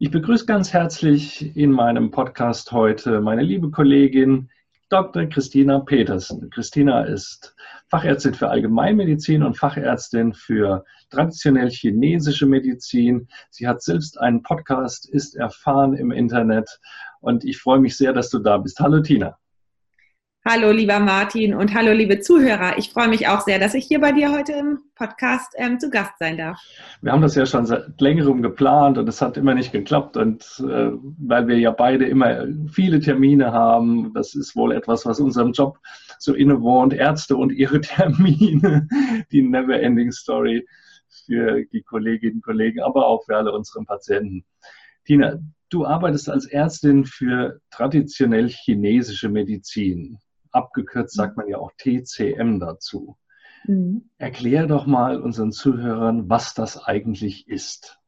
Ich begrüße ganz herzlich in meinem Podcast heute meine liebe Kollegin Dr. Christina Petersen. Christina ist Fachärztin für Allgemeinmedizin und Fachärztin für traditionell chinesische Medizin. Sie hat selbst einen Podcast, ist erfahren im Internet und ich freue mich sehr, dass du da bist. Hallo Tina. Hallo, lieber Martin und hallo, liebe Zuhörer. Ich freue mich auch sehr, dass ich hier bei dir heute im Podcast ähm, zu Gast sein darf. Wir haben das ja schon seit längerem geplant und es hat immer nicht geklappt. Und äh, weil wir ja beide immer viele Termine haben, das ist wohl etwas, was unserem Job so innewohnt. Ärzte und ihre Termine, die Never-Ending Story für die Kolleginnen und Kollegen, aber auch für alle unsere Patienten. Tina, du arbeitest als Ärztin für traditionell chinesische Medizin abgekürzt sagt man ja auch TCM dazu. Mhm. Erklär doch mal unseren Zuhörern, was das eigentlich ist.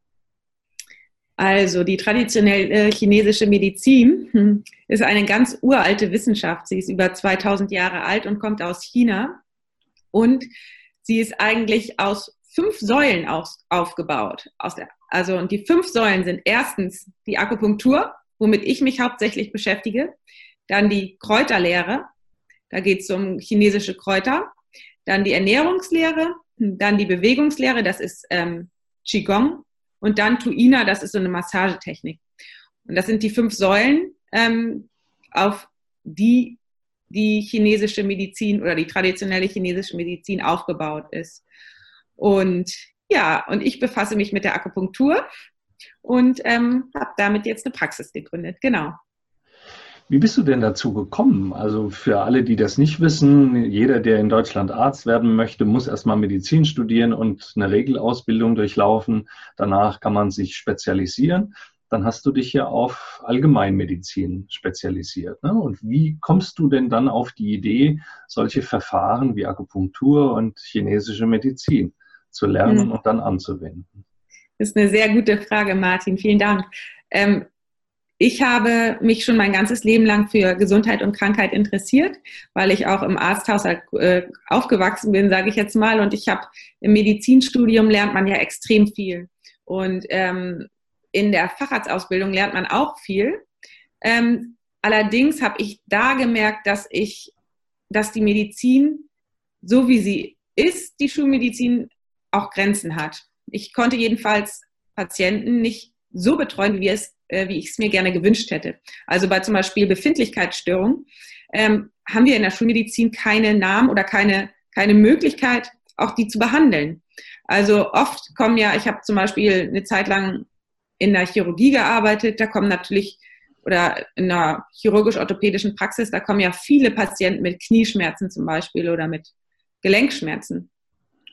Also die traditionelle chinesische Medizin hm, ist eine ganz uralte Wissenschaft. Sie ist über 2000 Jahre alt und kommt aus China. Und sie ist eigentlich aus fünf Säulen aufgebaut. also und die fünf Säulen sind erstens die Akupunktur, womit ich mich hauptsächlich beschäftige. Dann die Kräuterlehre, da geht es um chinesische Kräuter. Dann die Ernährungslehre, dann die Bewegungslehre, das ist ähm, Qigong. Und dann Tuina, das ist so eine Massagetechnik. Und das sind die fünf Säulen, ähm, auf die die chinesische Medizin oder die traditionelle chinesische Medizin aufgebaut ist. Und ja, und ich befasse mich mit der Akupunktur und ähm, habe damit jetzt eine Praxis gegründet. Genau. Wie bist du denn dazu gekommen? Also für alle, die das nicht wissen, jeder, der in Deutschland Arzt werden möchte, muss erstmal Medizin studieren und eine Regelausbildung durchlaufen. Danach kann man sich spezialisieren. Dann hast du dich ja auf Allgemeinmedizin spezialisiert. Ne? Und wie kommst du denn dann auf die Idee, solche Verfahren wie Akupunktur und chinesische Medizin zu lernen mhm. und dann anzuwenden? Das ist eine sehr gute Frage, Martin. Vielen Dank. Ähm, ich habe mich schon mein ganzes Leben lang für Gesundheit und Krankheit interessiert, weil ich auch im Arzthaushalt äh, aufgewachsen bin, sage ich jetzt mal. Und ich habe im Medizinstudium lernt man ja extrem viel. Und ähm, in der Facharztausbildung lernt man auch viel. Ähm, allerdings habe ich da gemerkt, dass ich, dass die Medizin, so wie sie ist, die Schulmedizin auch Grenzen hat. Ich konnte jedenfalls Patienten nicht so betreuen, wie es äh, wie ich es mir gerne gewünscht hätte. Also bei zum Beispiel Befindlichkeitsstörungen ähm, haben wir in der Schulmedizin keine Namen oder keine, keine Möglichkeit, auch die zu behandeln. Also oft kommen ja, ich habe zum Beispiel eine Zeit lang in der Chirurgie gearbeitet, da kommen natürlich, oder in einer chirurgisch-orthopädischen Praxis, da kommen ja viele Patienten mit Knieschmerzen zum Beispiel oder mit Gelenkschmerzen.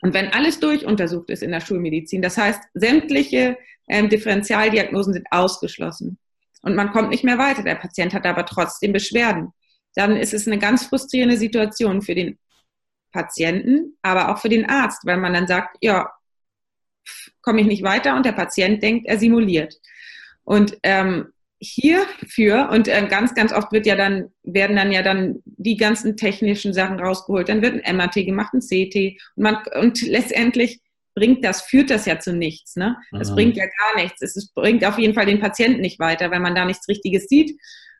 Und wenn alles durchuntersucht ist in der Schulmedizin, das heißt, sämtliche ähm, Differentialdiagnosen sind ausgeschlossen. Und man kommt nicht mehr weiter, der Patient hat aber trotzdem Beschwerden, dann ist es eine ganz frustrierende Situation für den Patienten, aber auch für den Arzt, weil man dann sagt, ja, komme ich nicht weiter. Und der Patient denkt, er simuliert. Und ähm, hierfür und äh, ganz, ganz oft wird ja dann, werden dann ja dann die ganzen technischen Sachen rausgeholt. Dann wird ein MRT gemacht, ein CT und, man, und letztendlich bringt das, führt das ja zu nichts. Ne? Es mhm. bringt ja gar nichts. Es, es bringt auf jeden Fall den Patienten nicht weiter, wenn man da nichts Richtiges sieht.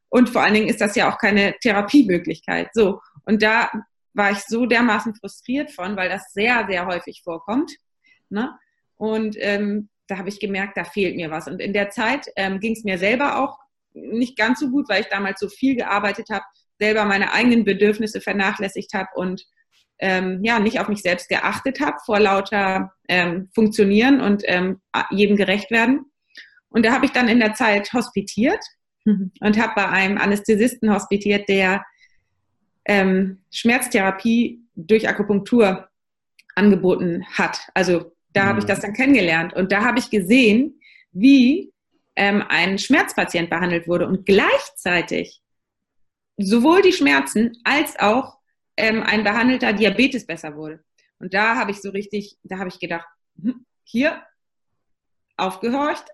Und vor allen Dingen ist das ja auch keine Therapiemöglichkeit. So. Und da war ich so dermaßen frustriert von, weil das sehr, sehr häufig vorkommt. Ne? Und ähm, da habe ich gemerkt, da fehlt mir was. Und in der Zeit ähm, ging es mir selber auch nicht ganz so gut, weil ich damals so viel gearbeitet habe, selber meine eigenen Bedürfnisse vernachlässigt habe und ähm, ja nicht auf mich selbst geachtet habe vor lauter ähm, Funktionieren und ähm, jedem gerecht werden. Und da habe ich dann in der Zeit hospitiert mhm. und habe bei einem Anästhesisten hospitiert, der ähm, Schmerztherapie durch Akupunktur angeboten hat. Also da habe ich mhm. das dann kennengelernt und da habe ich gesehen, wie ähm, ein Schmerzpatient behandelt wurde und gleichzeitig sowohl die Schmerzen als auch ähm, ein behandelter Diabetes besser wurde. Und da habe ich so richtig, da habe ich gedacht, hm, hier aufgehorcht,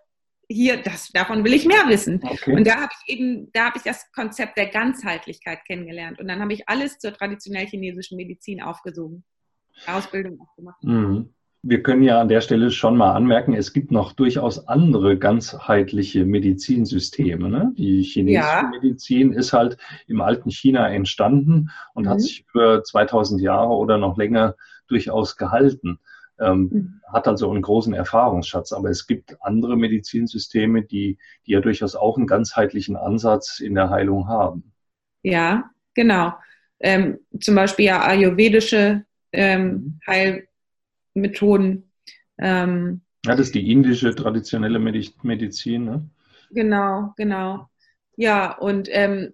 hier, das, davon will ich mehr wissen. Okay. Und da habe ich eben, da habe ich das Konzept der Ganzheitlichkeit kennengelernt. Und dann habe ich alles zur traditionell chinesischen Medizin aufgesogen. Ausbildung auch gemacht. Mhm. Wir können ja an der Stelle schon mal anmerken, es gibt noch durchaus andere ganzheitliche Medizinsysteme. Ne? Die chinesische ja. Medizin ist halt im alten China entstanden und mhm. hat sich über 2000 Jahre oder noch länger durchaus gehalten. Ähm, mhm. Hat also einen großen Erfahrungsschatz. Aber es gibt andere Medizinsysteme, die, die ja durchaus auch einen ganzheitlichen Ansatz in der Heilung haben. Ja, genau. Ähm, zum Beispiel ja ayurvedische ähm, mhm. Heil Methoden. Ähm, ja, das ist die indische traditionelle Medizin. Ne? Genau, genau. Ja, und ähm,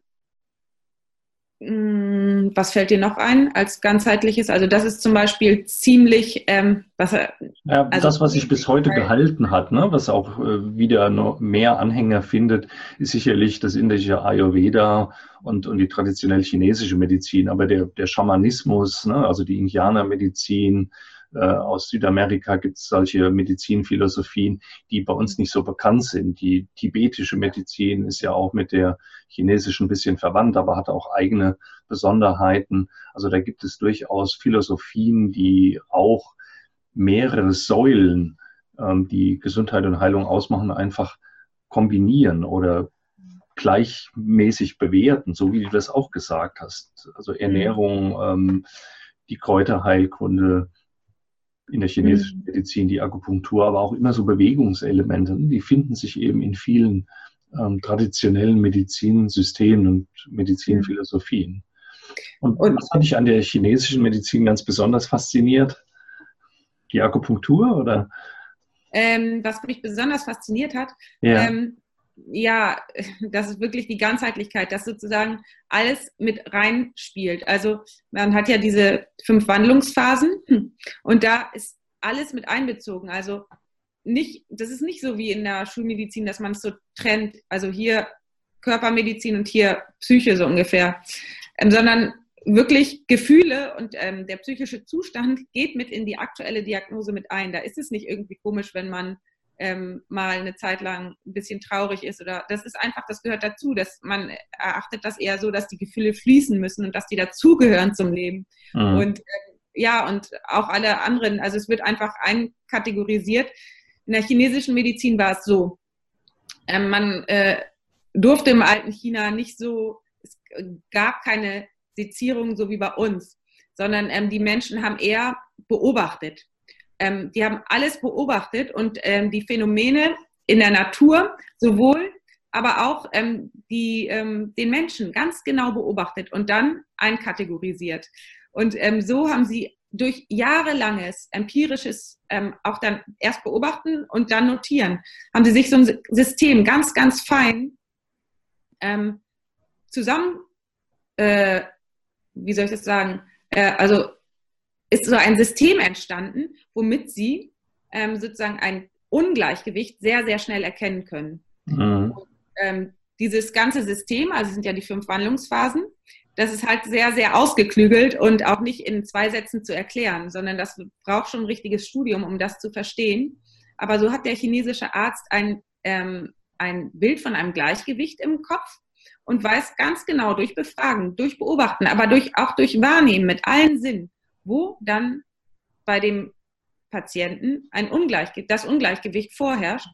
mm, was fällt dir noch ein als ganzheitliches? Also das ist zum Beispiel ziemlich, ähm, was, ja, also das, was sich bis heute gehalten hat, ne, was auch äh, wieder noch mehr Anhänger findet, ist sicherlich das indische Ayurveda und, und die traditionelle chinesische Medizin. Aber der, der Schamanismus, ne, also die Indianermedizin, äh, aus Südamerika gibt es solche Medizinphilosophien, die bei uns nicht so bekannt sind. Die tibetische Medizin ist ja auch mit der chinesischen ein bisschen verwandt, aber hat auch eigene Besonderheiten. Also da gibt es durchaus Philosophien, die auch mehrere Säulen, ähm, die Gesundheit und Heilung ausmachen, einfach kombinieren oder gleichmäßig bewerten, so wie du das auch gesagt hast. Also Ernährung, ähm, die Kräuterheilkunde, in der chinesischen mhm. Medizin, die Akupunktur, aber auch immer so Bewegungselemente. Die finden sich eben in vielen ähm, traditionellen Medizinsystemen und Medizinphilosophien. Und, und was hat dich an der chinesischen Medizin ganz besonders fasziniert? Die Akupunktur oder? Ähm, was mich besonders fasziniert hat, ja. ähm, ja, das ist wirklich die Ganzheitlichkeit, dass sozusagen alles mit reinspielt. Also man hat ja diese fünf Wandlungsphasen und da ist alles mit einbezogen. Also nicht, das ist nicht so wie in der Schulmedizin, dass man es so trennt. Also hier Körpermedizin und hier Psyche so ungefähr, ähm, sondern wirklich Gefühle und ähm, der psychische Zustand geht mit in die aktuelle Diagnose mit ein. Da ist es nicht irgendwie komisch, wenn man ähm, mal eine Zeit lang ein bisschen traurig ist oder das ist einfach, das gehört dazu, dass man erachtet das eher so, dass die Gefühle fließen müssen und dass die dazugehören zum Leben. Mhm. Und äh, ja, und auch alle anderen, also es wird einfach einkategorisiert. In der chinesischen Medizin war es so, äh, man äh, durfte im alten China nicht so, es gab keine Sezierung so wie bei uns, sondern ähm, die Menschen haben eher beobachtet ähm, die haben alles beobachtet und ähm, die Phänomene in der Natur sowohl, aber auch ähm, die, ähm, den Menschen ganz genau beobachtet und dann einkategorisiert. Und ähm, so haben sie durch jahrelanges empirisches ähm, auch dann erst beobachten und dann notieren, haben sie sich so ein System ganz, ganz fein zusammen, äh, wie soll ich das sagen, äh, also ist so ein System entstanden, womit sie ähm, sozusagen ein Ungleichgewicht sehr, sehr schnell erkennen können. Mhm. Und, ähm, dieses ganze System, also sind ja die fünf Wandlungsphasen, das ist halt sehr, sehr ausgeklügelt und auch nicht in zwei Sätzen zu erklären, sondern das braucht schon ein richtiges Studium, um das zu verstehen. Aber so hat der chinesische Arzt ein, ähm, ein Bild von einem Gleichgewicht im Kopf und weiß ganz genau durch Befragen, durch Beobachten, aber durch, auch durch Wahrnehmen mit allen Sinnen, wo dann bei dem Patienten ein Ungleichgewicht, das Ungleichgewicht vorherrscht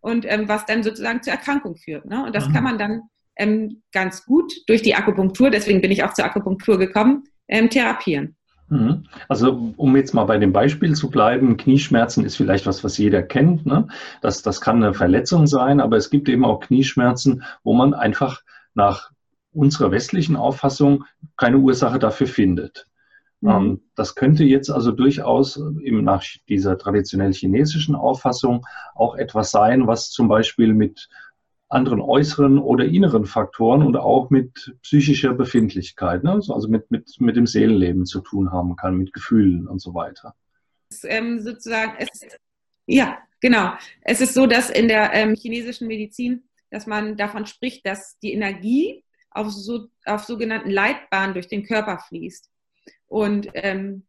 und ähm, was dann sozusagen zur Erkrankung führt. Ne? Und das mhm. kann man dann ähm, ganz gut durch die Akupunktur, deswegen bin ich auch zur Akupunktur gekommen, ähm, therapieren. Mhm. Also um jetzt mal bei dem Beispiel zu bleiben, Knieschmerzen ist vielleicht was, was jeder kennt. Ne? Das, das kann eine Verletzung sein, aber es gibt eben auch Knieschmerzen, wo man einfach nach unserer westlichen Auffassung keine Ursache dafür findet. Mhm. Ähm, das könnte jetzt also durchaus eben nach dieser traditionell chinesischen Auffassung auch etwas sein, was zum Beispiel mit anderen äußeren oder inneren Faktoren und auch mit psychischer Befindlichkeit, ne? also mit, mit, mit dem Seelenleben zu tun haben kann, mit Gefühlen und so weiter. Ähm, sozusagen, es, ja, Genau. Es ist so, dass in der ähm, chinesischen Medizin, dass man davon spricht, dass die Energie auf, so, auf sogenannten Leitbahnen durch den Körper fließt. Und ähm,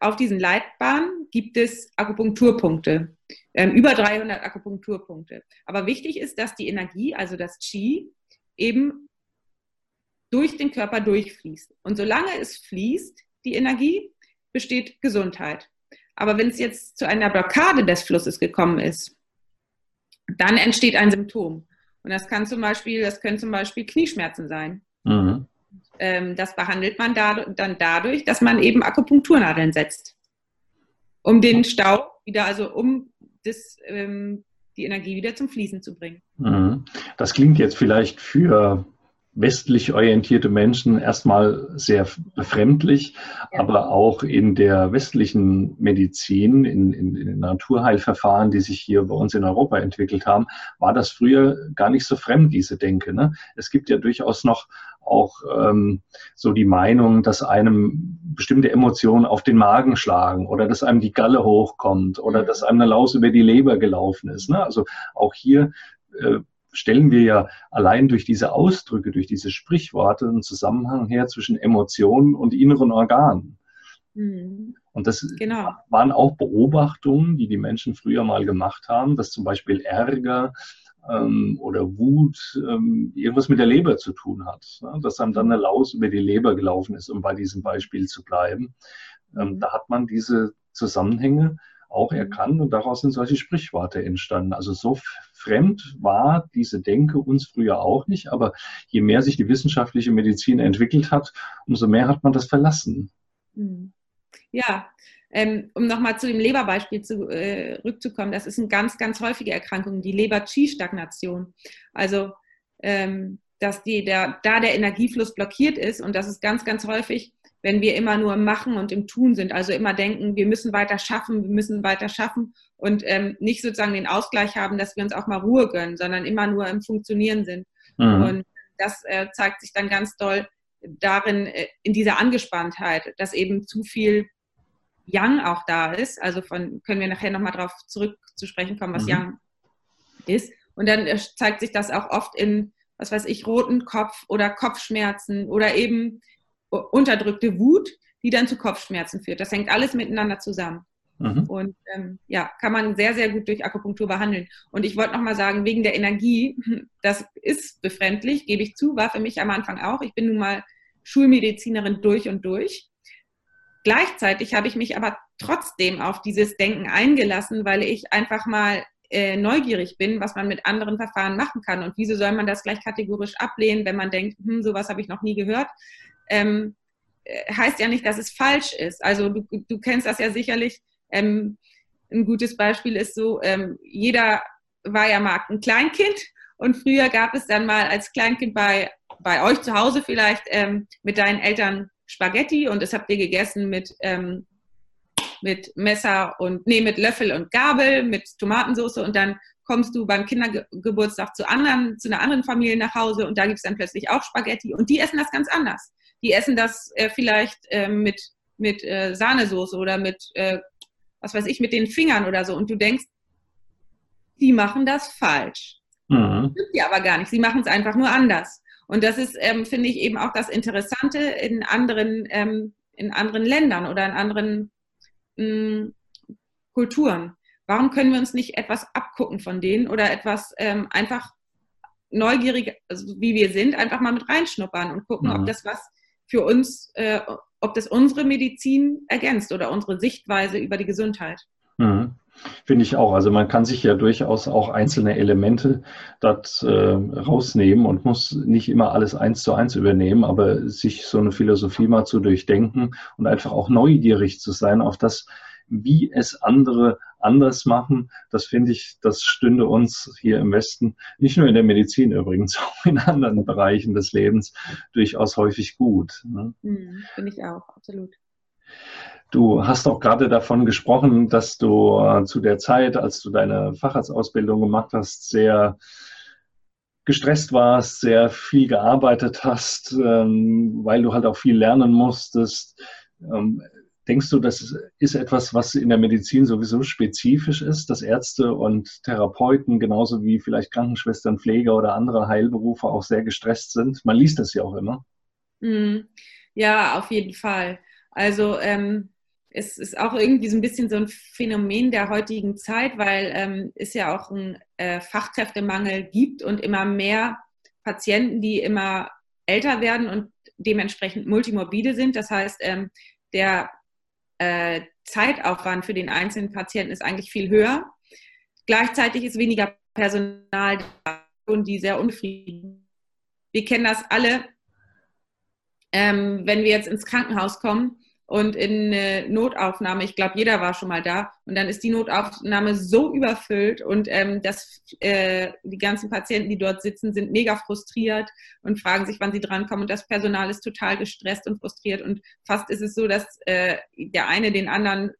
auf diesen Leitbahnen gibt es Akupunkturpunkte, ähm, über 300 Akupunkturpunkte. Aber wichtig ist, dass die Energie, also das Qi, eben durch den Körper durchfließt. Und solange es fließt, die Energie, besteht Gesundheit. Aber wenn es jetzt zu einer Blockade des Flusses gekommen ist, dann entsteht ein Symptom. Und das kann zum Beispiel, das können zum Beispiel Knieschmerzen sein. Mhm. Ähm, das behandelt man da, dann dadurch, dass man eben Akupunkturnadeln setzt, um den Stau wieder, also um das, ähm, die Energie wieder zum Fließen zu bringen. Mhm. Das klingt jetzt vielleicht für westlich orientierte Menschen erstmal sehr befremdlich, ja. aber auch in der westlichen Medizin, in, in, in, den Naturheilverfahren, die sich hier bei uns in Europa entwickelt haben, war das früher gar nicht so fremd, diese Denke. Ne? Es gibt ja durchaus noch auch ähm, so die Meinung, dass einem bestimmte Emotionen auf den Magen schlagen oder dass einem die Galle hochkommt oder dass einem eine Laus über die Leber gelaufen ist. Ne? Also auch hier äh, stellen wir ja allein durch diese Ausdrücke, durch diese Sprichworte einen Zusammenhang her zwischen Emotionen und inneren Organen. Mhm. Und das genau. waren auch Beobachtungen, die die Menschen früher mal gemacht haben, dass zum Beispiel Ärger ähm, oder Wut ähm, irgendwas mit der Leber zu tun hat. Ne? Dass einem dann eine Laus über die Leber gelaufen ist, um bei diesem Beispiel zu bleiben. Ähm, da hat man diese Zusammenhänge auch mhm. erkannt und daraus sind solche Sprichworte entstanden. Also so fremd war diese Denke uns früher auch nicht, aber je mehr sich die wissenschaftliche Medizin entwickelt hat, umso mehr hat man das verlassen. Mhm. Ja, ähm, um nochmal zu dem Leberbeispiel zurückzukommen, äh, das ist eine ganz, ganz häufige Erkrankung, die Leber-Qi-Stagnation. Also, ähm, dass die, der, da der Energiefluss blockiert ist und das ist ganz, ganz häufig wenn wir immer nur im Machen und im Tun sind. Also immer denken, wir müssen weiter schaffen, wir müssen weiter schaffen und ähm, nicht sozusagen den Ausgleich haben, dass wir uns auch mal Ruhe gönnen, sondern immer nur im Funktionieren sind. Mhm. Und das äh, zeigt sich dann ganz doll darin, äh, in dieser Angespanntheit, dass eben zu viel Yang auch da ist. Also von, können wir nachher nochmal darauf zurück zu sprechen kommen, was mhm. Yang ist. Und dann äh, zeigt sich das auch oft in, was weiß ich, roten Kopf oder Kopfschmerzen oder eben unterdrückte Wut, die dann zu Kopfschmerzen führt. Das hängt alles miteinander zusammen. Mhm. Und ähm, ja, kann man sehr, sehr gut durch Akupunktur behandeln. Und ich wollte nochmal sagen, wegen der Energie, das ist befremdlich, gebe ich zu, war für mich am Anfang auch. Ich bin nun mal Schulmedizinerin durch und durch. Gleichzeitig habe ich mich aber trotzdem auf dieses Denken eingelassen, weil ich einfach mal äh, neugierig bin, was man mit anderen Verfahren machen kann. Und wieso soll man das gleich kategorisch ablehnen, wenn man denkt, hm, sowas habe ich noch nie gehört ähm, äh, heißt ja nicht, dass es falsch ist. Also du, du kennst das ja sicherlich. Ähm, ein gutes Beispiel ist so, ähm, jeder war ja mal ein Kleinkind und früher gab es dann mal als Kleinkind bei, bei euch zu Hause vielleicht ähm, mit deinen Eltern Spaghetti und das habt ihr gegessen mit, ähm, mit Messer und, nee, mit Löffel und Gabel, mit Tomatensauce und dann kommst du beim Kindergeburtstag zu anderen, zu einer anderen Familie nach Hause und da gibt es dann plötzlich auch Spaghetti und die essen das ganz anders die essen das äh, vielleicht äh, mit, mit äh, Sahnesoße oder mit, äh, was weiß ich, mit den Fingern oder so. Und du denkst, die machen das falsch. Mhm. Stimmt die aber gar nicht. Sie machen es einfach nur anders. Und das ist, ähm, finde ich, eben auch das Interessante in anderen, ähm, in anderen Ländern oder in anderen mh, hm, Kulturen. Warum können wir uns nicht etwas abgucken von denen oder etwas ähm, einfach neugierig, also wie wir sind, einfach mal mit reinschnuppern und gucken, mhm. ob das was für uns, äh, ob das unsere Medizin ergänzt oder unsere Sichtweise über die Gesundheit. Mhm. Finde ich auch. Also man kann sich ja durchaus auch einzelne Elemente dort äh, rausnehmen und muss nicht immer alles eins zu eins übernehmen, aber sich so eine Philosophie mal zu durchdenken und einfach auch neugierig zu sein auf das, wie es andere anders machen, das finde ich, das stünde uns hier im Westen, nicht nur in der Medizin übrigens, auch in anderen Bereichen des Lebens durchaus häufig gut. Ne? Mhm, finde ich auch, absolut. Du hast auch gerade davon gesprochen, dass du äh, zu der Zeit, als du deine Facharztausbildung gemacht hast, sehr gestresst warst, sehr viel gearbeitet hast, ähm, weil du halt auch viel lernen musstest. Ähm, Denkst du, das ist etwas, was in der Medizin sowieso spezifisch ist, dass Ärzte und Therapeuten genauso wie vielleicht Krankenschwestern, Pfleger oder andere Heilberufe auch sehr gestresst sind? Man liest das ja auch immer. Mhm. Ja, auf jeden Fall. Also ähm, es ist auch irgendwie so ein bisschen so ein Phänomen der heutigen Zeit, weil ähm, es ja auch einen äh, Fachkräftemangel gibt und immer mehr Patienten, die immer älter werden und dementsprechend multimorbide sind. Das heißt, ähm, der äh, Zeitaufwand für den einzelnen Patienten ist eigentlich viel höher. Gleichzeitig ist weniger Personal da und die sehr unfrieden. Wir kennen das alle, ähm, wenn wir jetzt ins Krankenhaus kommen und in eine Notaufnahme, ich glaube, jeder war schon mal da, und dann ist die Notaufnahme so überfüllt und ähm, das, äh, die ganzen Patienten, die dort sitzen, sind mega frustriert und fragen sich, wann sie drankommen. Und das Personal ist total gestresst und frustriert. Und fast ist es so, dass äh, der eine den anderen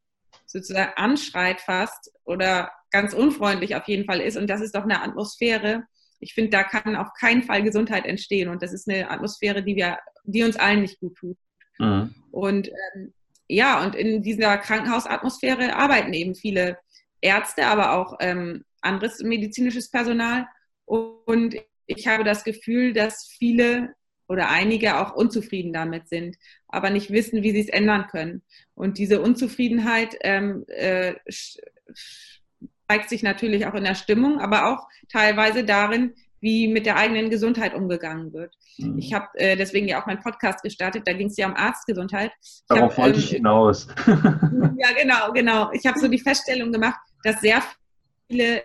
sozusagen anschreit fast oder ganz unfreundlich auf jeden Fall ist. Und das ist doch eine Atmosphäre. Ich finde, da kann auf keinen Fall Gesundheit entstehen. Und das ist eine Atmosphäre, die wir, die uns allen nicht gut tut. Mhm. Und ähm, ja, und in dieser Krankenhausatmosphäre arbeiten eben viele Ärzte, aber auch ähm, anderes medizinisches Personal. Und ich habe das Gefühl, dass viele oder einige auch unzufrieden damit sind, aber nicht wissen, wie sie es ändern können. Und diese Unzufriedenheit ähm, äh, zeigt sich natürlich auch in der Stimmung, aber auch teilweise darin, wie mit der eigenen Gesundheit umgegangen wird. Mhm. Ich habe äh, deswegen ja auch meinen Podcast gestartet, da ging es ja um Arztgesundheit. Ich Darauf hab, wollte ähm, ich hinaus. ja, genau, genau. Ich habe so die Feststellung gemacht, dass sehr viele,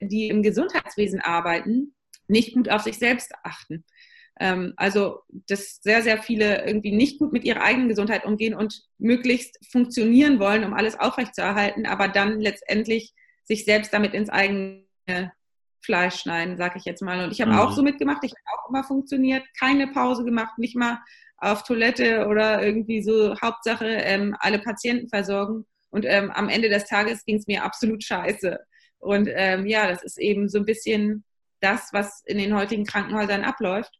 die im Gesundheitswesen arbeiten, nicht gut auf sich selbst achten. Ähm, also, dass sehr, sehr viele irgendwie nicht gut mit ihrer eigenen Gesundheit umgehen und möglichst funktionieren wollen, um alles aufrechtzuerhalten, aber dann letztendlich sich selbst damit ins eigene Fleisch schneiden, sag ich jetzt mal. Und ich habe mhm. auch so mitgemacht, ich habe auch immer funktioniert, keine Pause gemacht, nicht mal auf Toilette oder irgendwie so Hauptsache ähm, alle Patienten versorgen. Und ähm, am Ende des Tages ging es mir absolut scheiße. Und ähm, ja, das ist eben so ein bisschen das, was in den heutigen Krankenhäusern abläuft,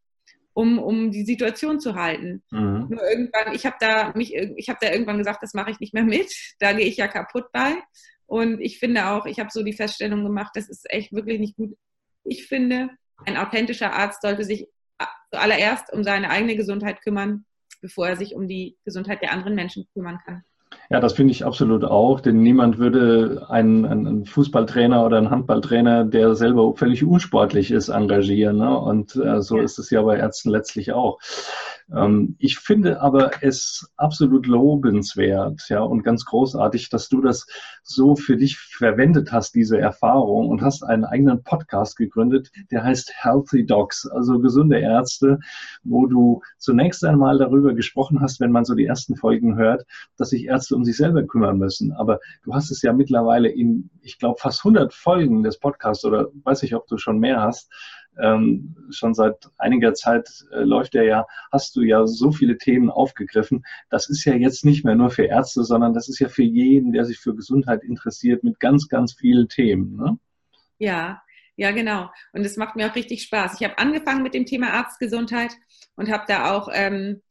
um, um die Situation zu halten. Mhm. Nur irgendwann, ich habe da mich, ich habe da irgendwann gesagt, das mache ich nicht mehr mit. Da gehe ich ja kaputt bei. Und ich finde auch, ich habe so die Feststellung gemacht, das ist echt wirklich nicht gut. Ich finde, ein authentischer Arzt sollte sich zuallererst um seine eigene Gesundheit kümmern, bevor er sich um die Gesundheit der anderen Menschen kümmern kann. Ja, das finde ich absolut auch, denn niemand würde einen, einen, Fußballtrainer oder einen Handballtrainer, der selber völlig unsportlich ist, engagieren. Ne? Und äh, so ist es ja bei Ärzten letztlich auch. Ähm, ich finde aber es absolut lobenswert ja, und ganz großartig, dass du das so für dich verwendet hast, diese Erfahrung, und hast einen eigenen Podcast gegründet, der heißt Healthy Docs, also gesunde Ärzte, wo du zunächst einmal darüber gesprochen hast, wenn man so die ersten Folgen hört, dass sich Ärzte um sich selber kümmern müssen. Aber du hast es ja mittlerweile in, ich glaube, fast 100 Folgen des Podcasts oder weiß ich, ob du schon mehr hast, ähm, schon seit einiger Zeit äh, läuft er ja, hast du ja so viele Themen aufgegriffen. Das ist ja jetzt nicht mehr nur für Ärzte, sondern das ist ja für jeden, der sich für Gesundheit interessiert, mit ganz, ganz vielen Themen. Ne? Ja, ja, genau. Und es macht mir auch richtig Spaß. Ich habe angefangen mit dem Thema Arztgesundheit und habe da auch ähm,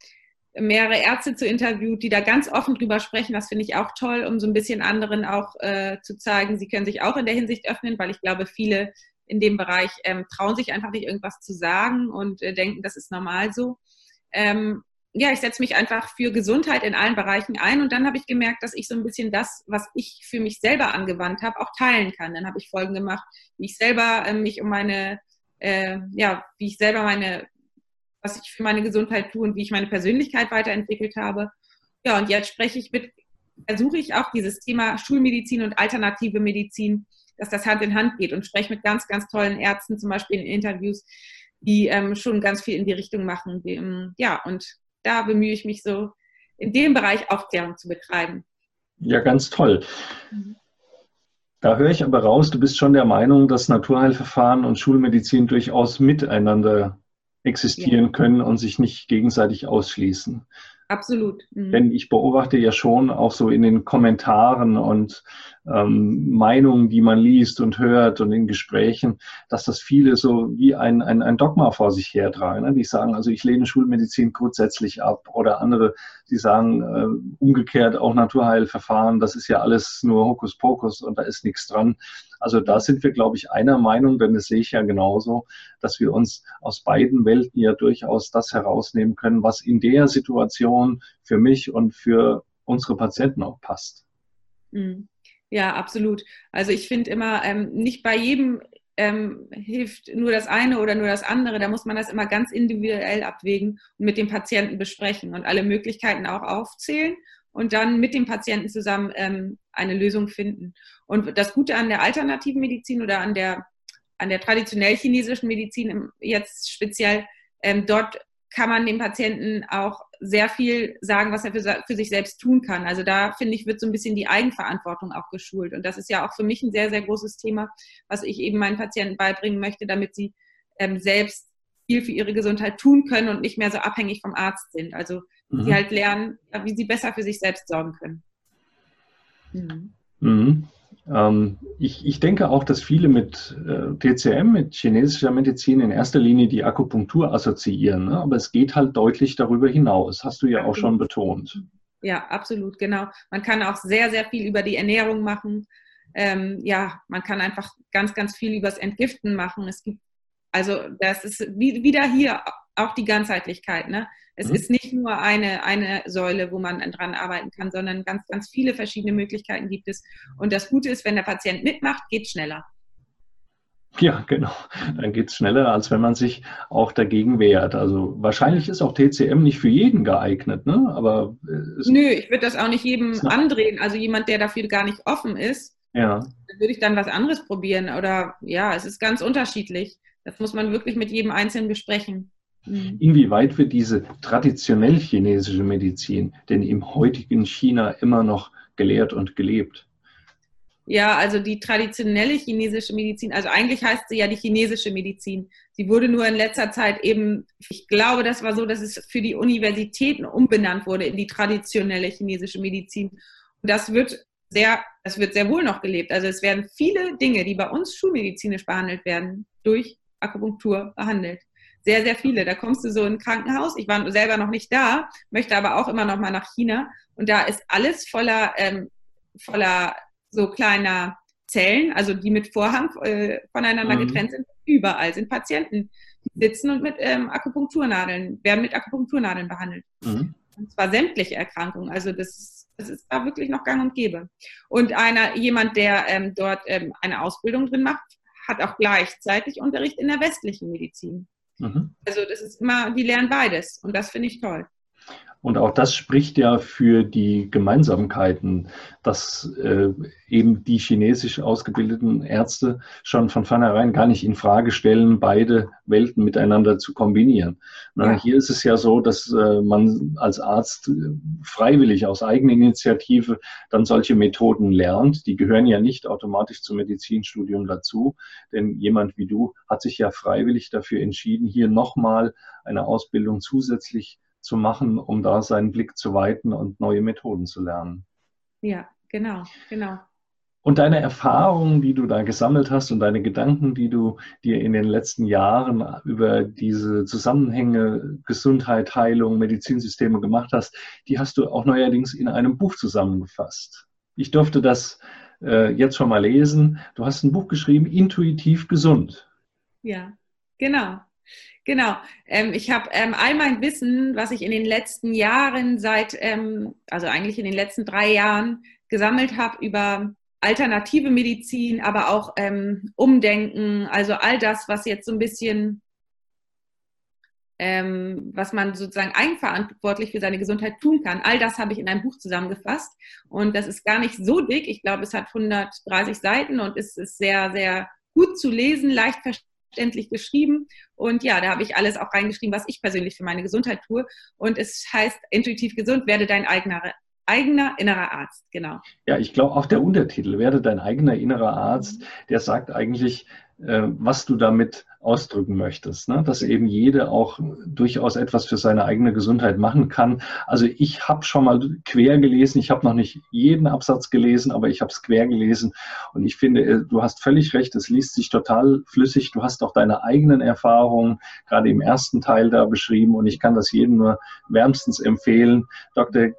mehrere Ärzte zu interviewt, die da ganz offen drüber sprechen. Das finde ich auch toll, um so ein bisschen anderen auch äh, zu zeigen, sie können sich auch in der Hinsicht öffnen, weil ich glaube, viele in dem Bereich ähm, trauen sich einfach nicht irgendwas zu sagen und äh, denken, das ist normal so. Ähm, ja, ich setze mich einfach für Gesundheit in allen Bereichen ein und dann habe ich gemerkt, dass ich so ein bisschen das, was ich für mich selber angewandt habe, auch teilen kann. Dann habe ich Folgen gemacht, wie ich selber äh, mich um meine, äh, ja, wie ich selber meine, was ich für meine Gesundheit tue und wie ich meine Persönlichkeit weiterentwickelt habe. Ja, und jetzt spreche ich mit, versuche ich auch dieses Thema Schulmedizin und alternative Medizin dass das Hand in Hand geht und spreche mit ganz, ganz tollen Ärzten, zum Beispiel in Interviews, die ähm, schon ganz viel in die Richtung machen. Die, ähm, ja, und da bemühe ich mich so, in dem Bereich Aufklärung zu betreiben. Ja, ganz toll. Mhm. Da höre ich aber raus, du bist schon der Meinung, dass Naturheilverfahren und Schulmedizin durchaus miteinander existieren ja. können und sich nicht gegenseitig ausschließen. Absolut. Mhm. Denn ich beobachte ja schon auch so in den Kommentaren und ähm, Meinungen, die man liest und hört und in Gesprächen, dass das viele so wie ein, ein, ein Dogma vor sich hertragen. Ne? Die sagen, also ich lehne Schulmedizin grundsätzlich ab oder andere, die sagen äh, umgekehrt auch Naturheilverfahren, das ist ja alles nur Hokuspokus und da ist nichts dran. Also da sind wir, glaube ich, einer Meinung, denn das sehe ich ja genauso, dass wir uns aus beiden Welten ja durchaus das herausnehmen können, was in der Situation für mich und für unsere Patienten auch passt. Mhm. Ja, absolut. Also ich finde immer, ähm, nicht bei jedem ähm, hilft nur das eine oder nur das andere. Da muss man das immer ganz individuell abwägen und mit dem Patienten besprechen und alle Möglichkeiten auch aufzählen und dann mit dem Patienten zusammen ähm, eine Lösung finden. Und das Gute an der alternativen Medizin oder an der, an der traditionell chinesischen Medizin jetzt speziell, ähm, dort kann man dem Patienten auch sehr viel sagen, was er für, für, sich selbst tun kann. Also da finde ich, wird so ein bisschen die Eigenverantwortung auch geschult. Und das ist ja auch für mich ein sehr, sehr großes Thema, was ich eben meinen Patienten beibringen möchte, damit sie ähm, selbst viel für ihre Gesundheit tun können und nicht mehr so abhängig vom Arzt sind. Also mhm. sie halt lernen, wie sie besser für sich selbst sorgen können. Mhm. Mhm. Ähm, ich, ich denke auch, dass viele mit äh, TCM, mit chinesischer Medizin in erster Linie die Akupunktur assoziieren. Ne? Aber es geht halt deutlich darüber hinaus. Hast du ja auch schon betont. Ja, absolut, genau. Man kann auch sehr, sehr viel über die Ernährung machen. Ähm, ja, man kann einfach ganz, ganz viel übers Entgiften machen. Es gibt, also das ist wie, wieder hier auch die Ganzheitlichkeit. Ne? Es mhm. ist nicht nur eine, eine Säule, wo man dran arbeiten kann, sondern ganz, ganz viele verschiedene Möglichkeiten gibt es. Und das Gute ist, wenn der Patient mitmacht, geht es schneller. Ja, genau. Dann geht es schneller, als wenn man sich auch dagegen wehrt. Also wahrscheinlich ist auch TCM nicht für jeden geeignet, ne? Aber äh, Nö, ich würde das auch nicht jedem andrehen. Also jemand, der dafür gar nicht offen ist, ja. würde ich dann was anderes probieren. Oder ja, es ist ganz unterschiedlich. Das muss man wirklich mit jedem Einzelnen besprechen. Mhm. Inwieweit wird diese traditionell chinesische Medizin denn im heutigen China immer noch gelehrt und gelebt? Ja, also die traditionelle chinesische Medizin, also eigentlich heißt sie ja die chinesische Medizin. Sie wurde nur in letzter Zeit eben, ich glaube, das war so, dass es für die Universitäten umbenannt wurde in die traditionelle chinesische Medizin. Und das wird sehr, das wird sehr wohl noch gelebt. Also es werden viele Dinge, die bei uns schulmedizinisch behandelt werden, durch Akupunktur behandelt sehr, sehr viele. Da kommst du so in ein Krankenhaus. Ich war selber noch nicht da, möchte aber auch immer noch mal nach China. Und da ist alles voller, ähm, voller so kleiner Zellen, also die mit Vorhang äh, voneinander mhm. getrennt sind. Überall sind Patienten, die sitzen und mit ähm, Akupunkturnadeln, werden mit Akupunkturnadeln behandelt. Mhm. Und zwar sämtliche Erkrankungen. Also das, das ist da wirklich noch gang und gäbe. Und einer, jemand, der ähm, dort ähm, eine Ausbildung drin macht, hat auch gleichzeitig Unterricht in der westlichen Medizin. Mhm. Also das ist immer, die lernen beides und das finde ich toll. Und auch das spricht ja für die Gemeinsamkeiten, dass äh, eben die chinesisch ausgebildeten Ärzte schon von vornherein gar nicht in Frage stellen, beide Welten miteinander zu kombinieren. Na. Hier ist es ja so, dass äh, man als Arzt äh, freiwillig aus eigener Initiative dann solche Methoden lernt. Die gehören ja nicht automatisch zum Medizinstudium dazu, denn jemand wie du hat sich ja freiwillig dafür entschieden, hier nochmal eine Ausbildung zusätzlich zu machen, um da seinen Blick zu weiten und neue Methoden zu lernen. Ja, genau, genau. Und deine Erfahrungen, die du da gesammelt hast und deine Gedanken, die du dir in den letzten Jahren über diese Zusammenhänge Gesundheit, Heilung, Medizinsysteme gemacht hast, die hast du auch neuerdings in einem Buch zusammengefasst. Ich durfte das äh, jetzt schon mal lesen. Du hast ein Buch geschrieben, Intuitiv gesund. Ja, genau. Genau. Ähm, ich habe ähm, all mein Wissen, was ich in den letzten Jahren seit, ähm, also eigentlich in den letzten drei Jahren gesammelt habe über alternative Medizin, aber auch ähm, Umdenken, also all das, was jetzt so ein bisschen, ähm, was man sozusagen eigenverantwortlich für seine Gesundheit tun kann, all das habe ich in einem Buch zusammengefasst. Und das ist gar nicht so dick. Ich glaube, es hat 130 Seiten und es ist sehr, sehr gut zu lesen, leicht verständlich verständlich geschrieben. Und ja, da habe ich alles auch reingeschrieben, was ich persönlich für meine Gesundheit tue. Und es heißt intuitiv gesund, werde dein eigener, eigener innerer Arzt. Genau. Ja, ich glaube auch der Untertitel, werde dein eigener innerer Arzt, der sagt eigentlich, was du damit ausdrücken möchtest, ne? dass eben jede auch durchaus etwas für seine eigene Gesundheit machen kann. Also ich habe schon mal quer gelesen, ich habe noch nicht jeden Absatz gelesen, aber ich habe es quer gelesen und ich finde, äh, du hast völlig recht, es liest sich total flüssig, du hast auch deine eigenen Erfahrungen gerade im ersten Teil da beschrieben und ich kann das jedem nur wärmstens empfehlen. Dr.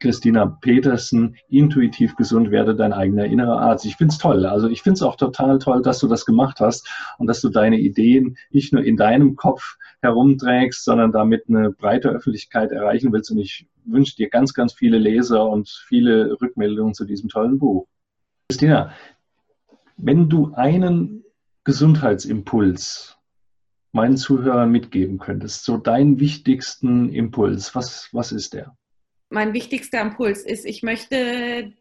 Christina Petersen, intuitiv gesund werde dein eigener innerer Arzt. Ich finde es toll. Also ich finde es auch total toll, dass du das gemacht hast und dass du deine Ideen nicht nur in deinem Kopf herumträgst, sondern damit eine breite Öffentlichkeit erreichen willst. Und ich wünsche dir ganz, ganz viele Leser und viele Rückmeldungen zu diesem tollen Buch. Christina, wenn du einen Gesundheitsimpuls meinen Zuhörern mitgeben könntest, so deinen wichtigsten Impuls, was, was ist der? Mein wichtigster Impuls ist, ich möchte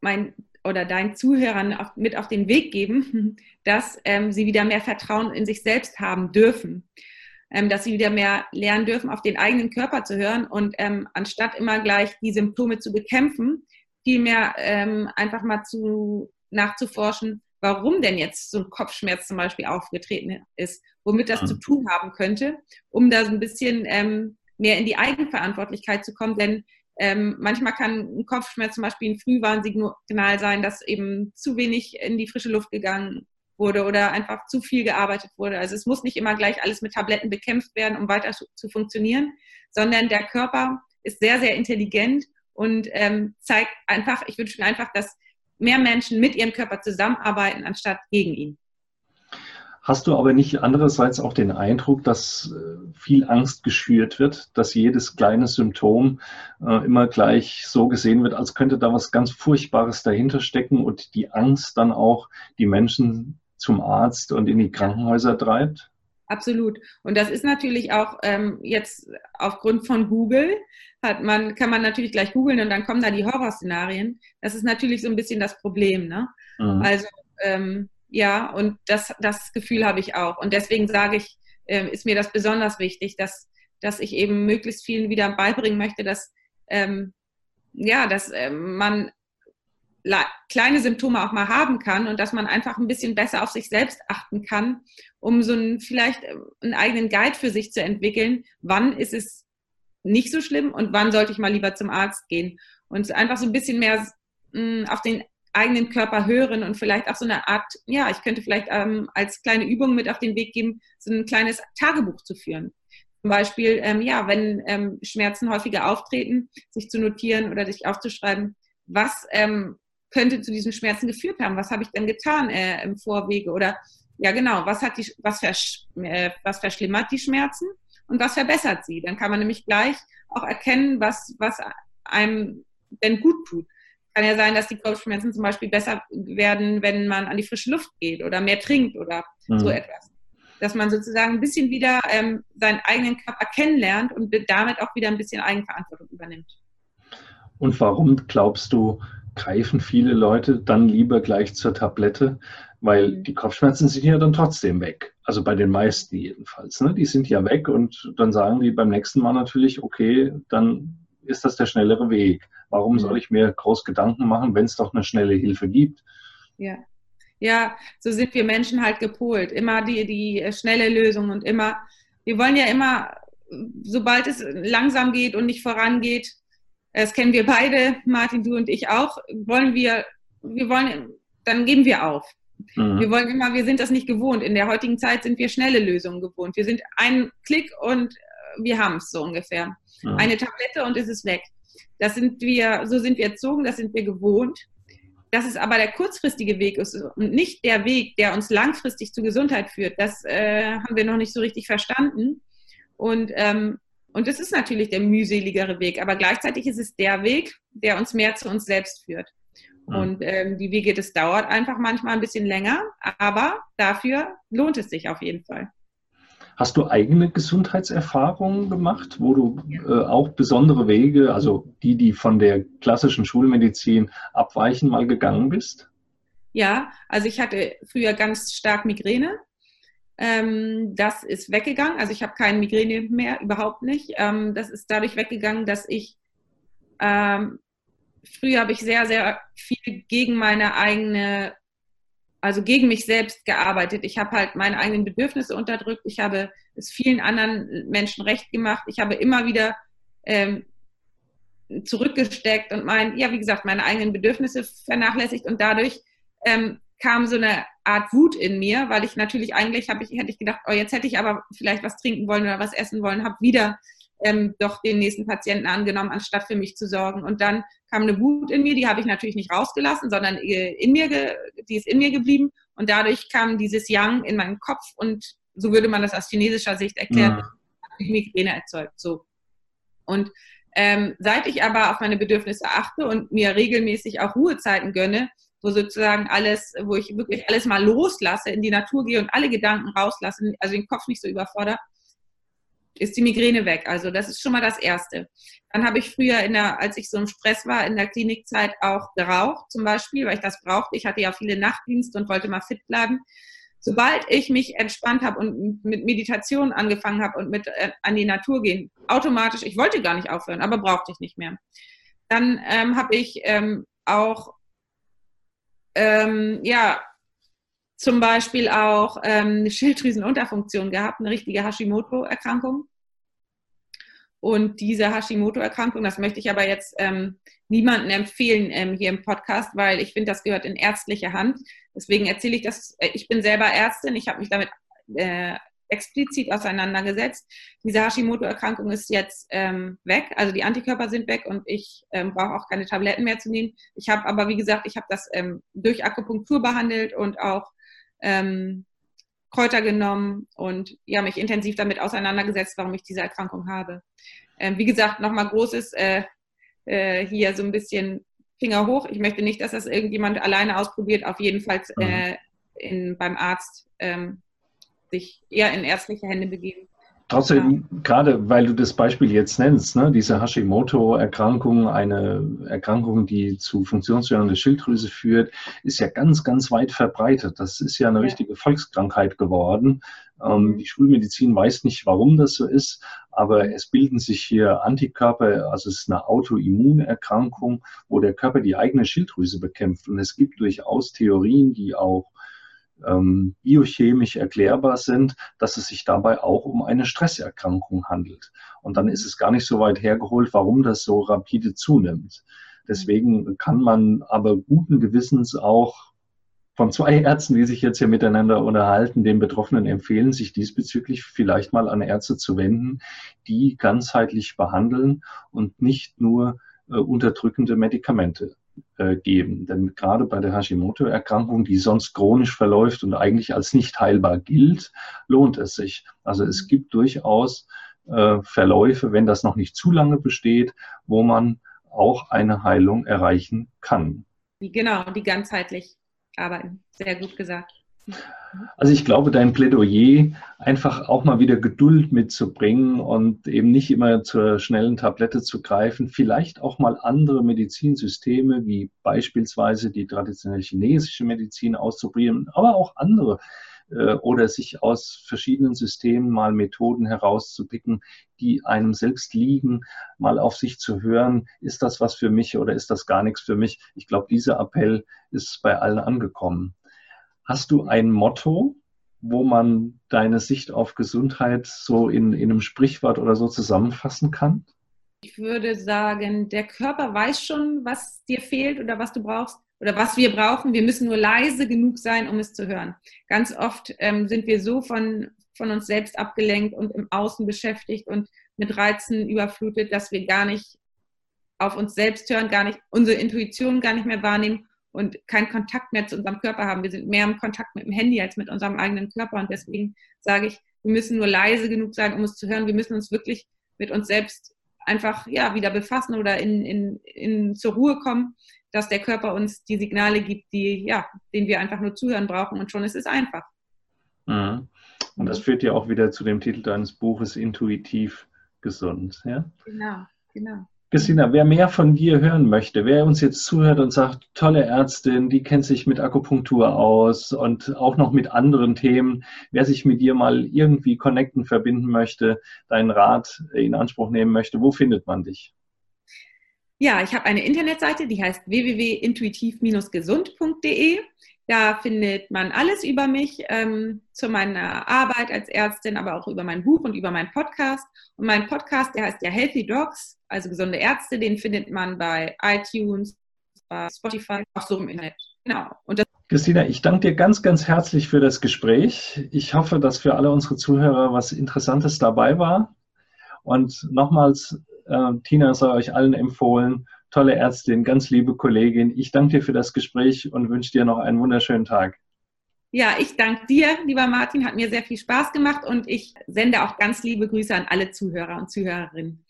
mein oder deinen Zuhörern auf, mit auf den Weg geben, dass ähm, sie wieder mehr Vertrauen in sich selbst haben dürfen. Ähm, dass sie wieder mehr lernen dürfen, auf den eigenen Körper zu hören und ähm, anstatt immer gleich die Symptome zu bekämpfen, vielmehr ähm, einfach mal zu, nachzuforschen, warum denn jetzt so ein Kopfschmerz zum Beispiel aufgetreten ist, womit das mhm. zu tun haben könnte, um da so ein bisschen ähm, mehr in die Eigenverantwortlichkeit zu kommen, denn ähm, manchmal kann ein Kopfschmerz zum Beispiel ein Frühwarnsignal sein, dass eben zu wenig in die frische Luft gegangen wurde oder einfach zu viel gearbeitet wurde. Also es muss nicht immer gleich alles mit Tabletten bekämpft werden, um weiter zu, funktionieren, sondern der Körper ist sehr, sehr intelligent und ähm, zeigt einfach, ich wünsche mir einfach, dass mehr Menschen mit ihrem Körper zusammenarbeiten, anstatt gegen ihn. Hast du aber nicht andererseits auch den Eindruck, dass äh, viel Angst geschürt wird, dass jedes kleine Symptom äh, immer gleich so gesehen wird, als könnte da was ganz Furchtbares dahinter stecken und die Angst dann auch die Menschen zum Arzt und in die Krankenhäuser treibt? Absolut. Und das ist natürlich auch ähm, jetzt aufgrund von Google hat man, kann man natürlich gleich googeln und dann kommen da die Horrorszenarien. Das ist natürlich so ein bisschen das Problem. Ne? Mhm. Also ähm, ja, und das, das Gefühl habe ich auch. Und deswegen sage ich, äh, ist mir das besonders wichtig, dass, dass ich eben möglichst vielen wieder beibringen möchte, dass, ähm, ja, dass äh, man kleine Symptome auch mal haben kann und dass man einfach ein bisschen besser auf sich selbst achten kann, um so einen, vielleicht äh, einen eigenen Guide für sich zu entwickeln. Wann ist es nicht so schlimm und wann sollte ich mal lieber zum Arzt gehen? Und einfach so ein bisschen mehr mh, mm, auf den eigenen Körper hören und vielleicht auch so eine Art, ja, ich könnte vielleicht ähm, als kleine Übung mit auf den Weg geben, so ein kleines Tagebuch zu führen. Zum Beispiel, ähm, ja, wenn ähm, Schmerzen häufiger auftreten, sich zu notieren oder sich aufzuschreiben, was ähm, könnte zu diesen Schmerzen geführt haben? Was habe ich denn getan äh, im Vorwege? Oder ja, genau, was hat die, was, versch äh, was verschlimmert die Schmerzen und was verbessert sie? Dann kann man nämlich gleich auch erkennen, was, was einem denn gut tut kann ja sein, dass die Kopfschmerzen zum Beispiel besser werden, wenn man an die frische Luft geht oder mehr trinkt oder mhm. so etwas. Dass man sozusagen ein bisschen wieder ähm, seinen eigenen Körper kennenlernt und damit auch wieder ein bisschen Eigenverantwortung übernimmt. Und warum glaubst du, greifen viele Leute dann lieber gleich zur Tablette? Weil die Kopfschmerzen sind ja dann trotzdem weg. Also bei den meisten jedenfalls. Ne? Die sind ja weg und dann sagen die beim nächsten Mal natürlich, okay, dann ist das der schnellere Weg. Warum mhm. soll ich mir groß Gedanken machen, wenn es doch eine schnelle Hilfe gibt? Ja. Ja, so sind wir Menschen halt gepolt. Immer die, die äh, schnelle Lösung und immer, wir wollen ja immer, sobald es langsam geht und nicht vorangeht, das kennen wir beide, Martin, du und ich auch, wollen wir, wir wollen, dann geben wir auf. Mhm. Wir wollen immer, wir sind das nicht gewohnt. In der heutigen Zeit sind wir schnelle Lösungen gewohnt. Wir sind einen Klick und wir haben es so ungefähr. Mhm. Eine Tablette und es ist weg. Das sind wir, so sind wir erzogen, das sind wir gewohnt. Dass es aber der kurzfristige Weg ist und nicht der Weg, der uns langfristig zu Gesundheit führt, das äh, haben wir noch nicht so richtig verstanden. Und, ähm, und es ist natürlich der mühseligere Weg, aber gleichzeitig ist es der Weg, der uns mehr zu uns selbst führt. Und ähm, die Wege, das dauert einfach manchmal ein bisschen länger, aber dafür lohnt es sich auf jeden Fall. Hast du eigene Gesundheitserfahrungen gemacht, wo du äh, auch besondere Wege, also die, die von der klassischen Schulmedizin abweichen, mal gegangen bist? Ja, also ich hatte früher ganz stark Migräne. Ähm, das ist weggegangen. Also ich habe keine Migräne mehr, überhaupt nicht. Ähm, das ist dadurch weggegangen, dass ich ähm, früher habe ich sehr, sehr viel gegen meine eigene also gegen mich selbst gearbeitet. Ich habe halt meine eigenen Bedürfnisse unterdrückt. Ich habe es vielen anderen Menschen recht gemacht. Ich habe immer wieder ähm, zurückgesteckt und mein, ja, wie gesagt, meine eigenen Bedürfnisse vernachlässigt und dadurch ähm, kam so eine Art Wut in mir, weil ich natürlich eigentlich habe ich hätte ich gedacht, oh jetzt hätte ich aber vielleicht was trinken wollen oder was essen wollen, habe wieder ähm, doch den nächsten Patienten angenommen, anstatt für mich zu sorgen. Und dann kam eine Wut in mir, die habe ich natürlich nicht rausgelassen, sondern äh, in mir, die ist in mir geblieben. Und dadurch kam dieses Yang in meinen Kopf und so würde man das aus chinesischer Sicht erklären, ja. Migräne erzeugt. So. Und ähm, seit ich aber auf meine Bedürfnisse achte und mir regelmäßig auch Ruhezeiten gönne, wo sozusagen alles, wo ich wirklich alles mal loslasse, in die Natur gehe und alle Gedanken rauslasse, also den Kopf nicht so überfordere, ist die Migräne weg. Also das ist schon mal das Erste. Dann habe ich früher, in der, als ich so im Stress war, in der Klinikzeit auch geraucht zum Beispiel, weil ich das brauchte. Ich hatte ja viele Nachtdienste und wollte mal fit bleiben. Sobald ich mich entspannt habe und mit Meditation angefangen habe und mit äh, an die Natur gehen, automatisch, ich wollte gar nicht aufhören, aber brauchte ich nicht mehr. Dann ähm, habe ich ähm, auch ähm, ja, zum Beispiel auch ähm, eine Schilddrüsenunterfunktion gehabt, eine richtige Hashimoto-Erkrankung. Und diese Hashimoto-Erkrankung, das möchte ich aber jetzt ähm, niemandem empfehlen ähm, hier im Podcast, weil ich finde, das gehört in ärztliche Hand. Deswegen erzähle ich das. Äh, ich bin selber Ärztin, ich habe mich damit äh, explizit auseinandergesetzt. Diese Hashimoto-Erkrankung ist jetzt ähm, weg, also die Antikörper sind weg und ich ähm, brauche auch keine Tabletten mehr zu nehmen. Ich habe aber, wie gesagt, ich habe das ähm, durch Akupunktur behandelt und auch ähm, Kräuter genommen und ja, mich intensiv damit auseinandergesetzt, warum ich diese Erkrankung habe. Ähm, wie gesagt, nochmal großes äh, äh, hier so ein bisschen Finger hoch. Ich möchte nicht, dass das irgendjemand alleine ausprobiert. Auf jeden Fall äh, in, beim Arzt ähm, sich eher in ärztliche Hände begeben. Trotzdem, ja. gerade weil du das Beispiel jetzt nennst, ne, diese Hashimoto-Erkrankung, eine Erkrankung, die zu Funktionsstörungen der Schilddrüse führt, ist ja ganz, ganz weit verbreitet. Das ist ja eine ja. richtige Volkskrankheit geworden. Ähm, mhm. die Schulmedizin weiß nicht, warum das so ist, aber es bilden sich hier Antikörper, also es ist eine Autoimmunerkrankung, wo der Körper die eigene Schilddrüse bekämpft. Und es gibt durchaus Theorien, die auch ähm, biochemisch erklärbar sind, dass es sich dabei auch um eine Stresserkrankung handelt. Und dann ist es gar nicht so weit hergeholt, warum das so rapide zunimmt. Deswegen kann man aber guten Gewissens auch von zwei Ärzten, die sich jetzt hier miteinander unterhalten, den Betroffenen empfehlen, sich diesbezüglich vielleicht mal an Ärzte zu wenden, die ganzheitlich behandeln und nicht nur äh, unterdrückende Medikamente geben. Denn gerade bei der Hashimoto-Erkrankung, die sonst chronisch verläuft und eigentlich als nicht heilbar gilt, lohnt es sich. Also es mhm. gibt durchaus äh, Verläufe, wenn das noch nicht zu lange besteht, wo man auch eine Heilung erreichen kann. Genau, die ganzheitlich arbeiten. Sehr gut gesagt. Also ich glaube, dein Plädoyer, einfach auch mal wieder Geduld mitzubringen und eben nicht immer zur schnellen Tablette zu greifen, vielleicht auch mal andere Medizinsysteme wie beispielsweise die traditionelle chinesische Medizin auszuprobieren, aber auch andere äh, oder sich aus verschiedenen Systemen mal Methoden herauszupicken, die einem selbst liegen, mal auf sich zu hören, ist das was für mich oder ist das gar nichts für mich? Ich glaube, dieser Appell ist bei allen angekommen. Hast du ein Motto, wo man deine Sicht auf Gesundheit so in, in einem Sprichwort oder so zusammenfassen kann? Ich würde sagen, der Körper weiß schon, was dir fehlt oder was du brauchst oder was wir brauchen. Wir müssen nur leise genug sein, um es zu hören. Ganz oft ähm, sind wir so von, von uns selbst abgelenkt und im Außen beschäftigt und mit Reizen überflutet, dass wir gar nicht auf uns selbst hören, gar nicht unsere Intuition gar nicht mehr wahrnehmen und keinen Kontakt mehr zu unserem Körper haben. Wir sind mehr im Kontakt mit dem Handy als mit unserem eigenen Körper. Und deswegen sage ich, wir müssen nur leise genug sein, um es zu hören. Wir müssen uns wirklich mit uns selbst einfach ja, wieder befassen oder in, in, in, zur Ruhe kommen, dass der Körper uns die Signale gibt, die, ja, denen wir einfach nur zuhören brauchen und schon ist es einfach. Mhm. Und das führt ja auch wieder zu dem Titel deines Buches Intuitiv gesund. Ja? Genau, genau. Christina, wer mehr von dir hören möchte, wer uns jetzt zuhört und sagt, tolle Ärztin, die kennt sich mit Akupunktur aus und auch noch mit anderen Themen, wer sich mit dir mal irgendwie connecten, verbinden möchte, deinen Rat in Anspruch nehmen möchte, wo findet man dich? Ja, ich habe eine Internetseite, die heißt www.intuitiv-gesund.de. Da findet man alles über mich, ähm, zu meiner Arbeit als Ärztin, aber auch über mein Buch und über meinen Podcast. Und mein Podcast, der heißt ja Healthy Dogs, also gesunde Ärzte, den findet man bei iTunes, bei Spotify, auch so im Internet. Genau. Christina, ich danke dir ganz, ganz herzlich für das Gespräch. Ich hoffe, dass für alle unsere Zuhörer was Interessantes dabei war. Und nochmals, äh, Tina sei euch allen empfohlen, tolle Ärztin, ganz liebe Kollegin. Ich danke dir für das Gespräch und wünsche dir noch einen wunderschönen Tag. Ja, ich danke dir, lieber Martin, hat mir sehr viel Spaß gemacht und ich sende auch ganz liebe Grüße an alle Zuhörer und Zuhörerinnen.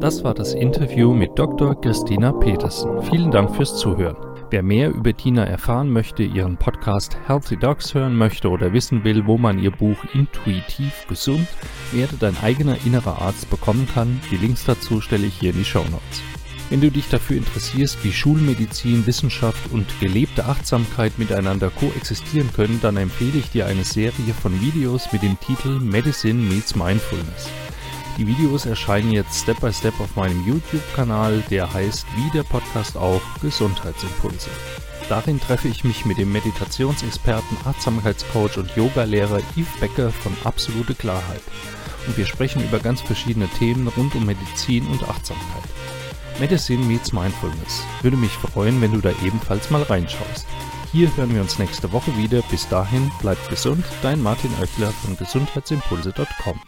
Das war das Interview mit Dr. Christina Petersen. Vielen Dank fürs Zuhören. Wer mehr über Tina erfahren möchte, ihren Podcast Healthy Dogs hören möchte oder wissen will, wo man ihr Buch Intuitiv gesund, werde dein eigener innerer Arzt bekommen kann, die Links dazu stelle ich hier in die Show Notes. Wenn du dich dafür interessierst, wie Schulmedizin, Wissenschaft und gelebte Achtsamkeit miteinander koexistieren können, dann empfehle ich dir eine Serie von Videos mit dem Titel Medicine Meets Mindfulness. Die Videos erscheinen jetzt Step by Step auf meinem YouTube-Kanal, der heißt wie der Podcast auch Gesundheitsimpulse. Darin treffe ich mich mit dem Meditationsexperten, Achtsamkeitscoach und Yogalehrer Yves Becker von Absolute Klarheit. Und wir sprechen über ganz verschiedene Themen rund um Medizin und Achtsamkeit. Medicine meets Mindfulness. Würde mich freuen, wenn du da ebenfalls mal reinschaust. Hier hören wir uns nächste Woche wieder. Bis dahin, bleibt gesund. Dein Martin Oeckler von gesundheitsimpulse.com.